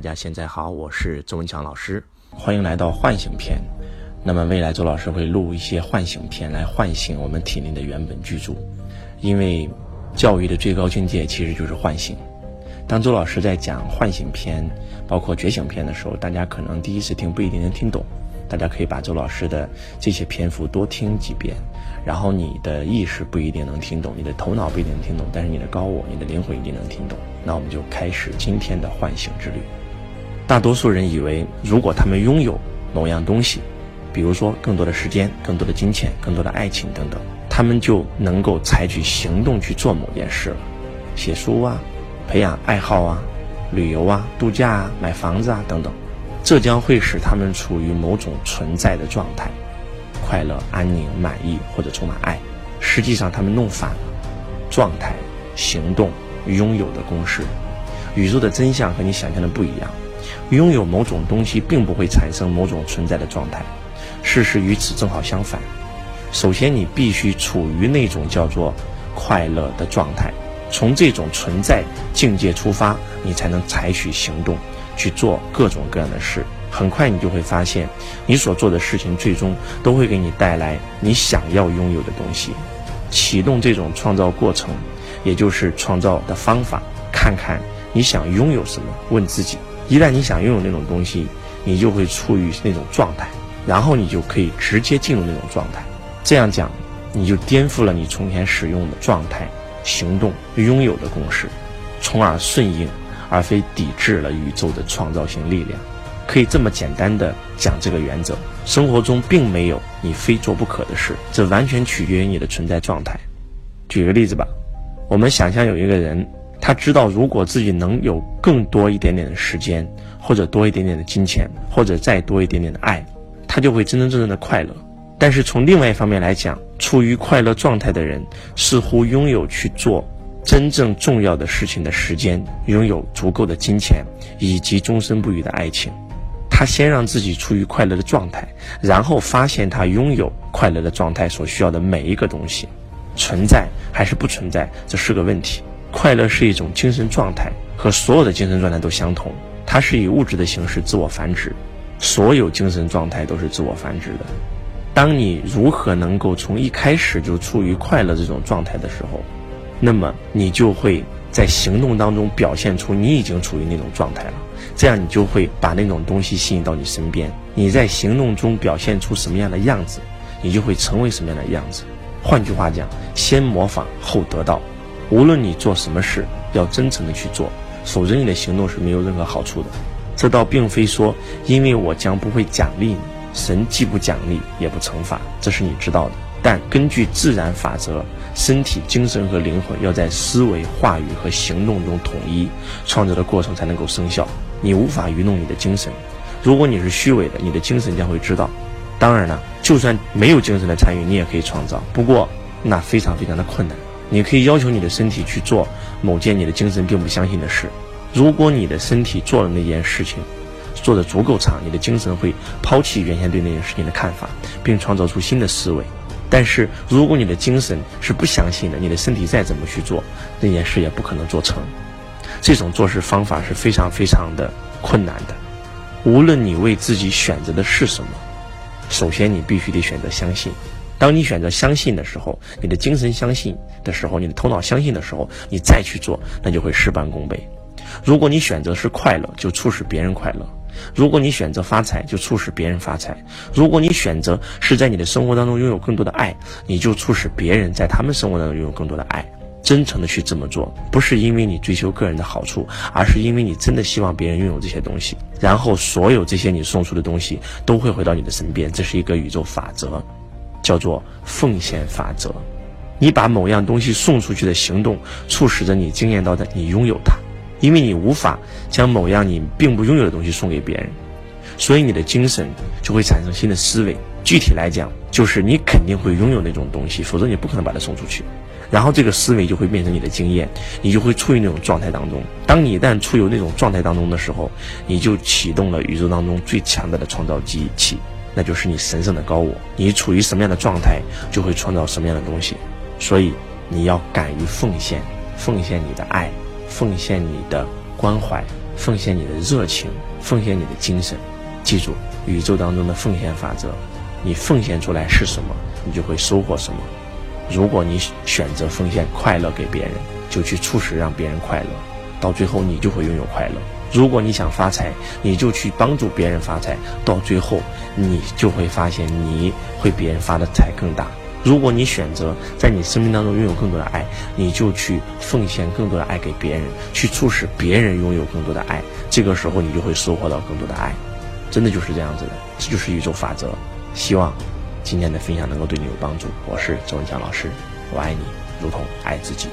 大家现在好，我是周文强老师，欢迎来到唤醒篇。那么未来周老师会录一些唤醒篇，来唤醒我们体内的原本居住。因为教育的最高境界其实就是唤醒。当周老师在讲唤醒篇，包括觉醒篇的时候，大家可能第一次听不一定能听懂。大家可以把周老师的这些篇幅多听几遍，然后你的意识不一定能听懂，你的头脑不一定能听懂，但是你的高我、你的灵魂一定能听懂。那我们就开始今天的唤醒之旅。大多数人以为，如果他们拥有某样东西，比如说更多的时间、更多的金钱、更多的爱情等等，他们就能够采取行动去做某件事了，写书啊，培养爱好啊，旅游啊，度假啊，买房子啊等等，这将会使他们处于某种存在的状态，快乐、安宁、满意或者充满爱。实际上，他们弄反了状态、行动、拥有的公式。宇宙的真相和你想象的不一样。拥有某种东西并不会产生某种存在的状态，事实与此正好相反。首先，你必须处于那种叫做快乐的状态，从这种存在境界出发，你才能采取行动去做各种各样的事。很快，你就会发现，你所做的事情最终都会给你带来你想要拥有的东西。启动这种创造过程，也就是创造的方法，看看你想拥有什么，问自己。一旦你想拥有那种东西，你就会处于那种状态，然后你就可以直接进入那种状态。这样讲，你就颠覆了你从前使用的状态、行动、拥有的公式，从而顺应而非抵制了宇宙的创造性力量。可以这么简单的讲这个原则：生活中并没有你非做不可的事，这完全取决于你的存在状态。举个例子吧，我们想象有一个人。他知道，如果自己能有更多一点点的时间，或者多一点点的金钱，或者再多一点点的爱，他就会真真正正的快乐。但是从另外一方面来讲，处于快乐状态的人，似乎拥有去做真正重要的事情的时间，拥有足够的金钱，以及终身不渝的爱情。他先让自己处于快乐的状态，然后发现他拥有快乐的状态所需要的每一个东西，存在还是不存在，这是个问题。快乐是一种精神状态，和所有的精神状态都相同。它是以物质的形式自我繁殖，所有精神状态都是自我繁殖的。当你如何能够从一开始就处于快乐这种状态的时候，那么你就会在行动当中表现出你已经处于那种状态了。这样你就会把那种东西吸引到你身边。你在行动中表现出什么样的样子，你就会成为什么样的样子。换句话讲，先模仿后得到。无论你做什么事，要真诚的去做，否则你的行动是没有任何好处的。这倒并非说，因为我将不会奖励你，神既不奖励也不惩罚，这是你知道的。但根据自然法则，身体、精神和灵魂要在思维、话语和行动中统一，创造的过程才能够生效。你无法愚弄你的精神，如果你是虚伪的，你的精神将会知道。当然了，就算没有精神的参与，你也可以创造，不过那非常非常的困难。你可以要求你的身体去做某件你的精神并不相信的事。如果你的身体做了那件事情，做的足够长，你的精神会抛弃原先对那件事情的看法，并创造出新的思维。但是，如果你的精神是不相信的，你的身体再怎么去做那件事也不可能做成。这种做事方法是非常非常的困难的。无论你为自己选择的是什么，首先你必须得选择相信。当你选择相信的时候，你的精神相信的时候，你的头脑相信的时候，你再去做，那就会事半功倍。如果你选择是快乐，就促使别人快乐；如果你选择发财，就促使别人发财；如果你选择是在你的生活当中拥有更多的爱，你就促使别人在他们生活当中拥有更多的爱。真诚的去这么做，不是因为你追求个人的好处，而是因为你真的希望别人拥有这些东西，然后所有这些你送出的东西都会回到你的身边。这是一个宇宙法则。叫做奉献法则，你把某样东西送出去的行动，促使着你惊艳到的你拥有它，因为你无法将某样你并不拥有的东西送给别人，所以你的精神就会产生新的思维。具体来讲，就是你肯定会拥有那种东西，否则你不可能把它送出去。然后这个思维就会变成你的经验，你就会处于那种状态当中。当你一旦处于那种状态当中的时候，你就启动了宇宙当中最强大的创造机器。那就是你神圣的高我，你处于什么样的状态，就会创造什么样的东西。所以你要敢于奉献，奉献你的爱，奉献你的关怀，奉献你的热情，奉献你的精神。记住，宇宙当中的奉献法则，你奉献出来是什么，你就会收获什么。如果你选择奉献快乐给别人，就去促使让别人快乐，到最后你就会拥有快乐。如果你想发财，你就去帮助别人发财，到最后你就会发现你会比人发的财更大。如果你选择在你生命当中拥有更多的爱，你就去奉献更多的爱给别人，去促使别人拥有更多的爱。这个时候你就会收获到更多的爱，真的就是这样子的，这就是宇宙法则。希望今天的分享能够对你有帮助。我是周文强老师，我爱你，如同爱自己。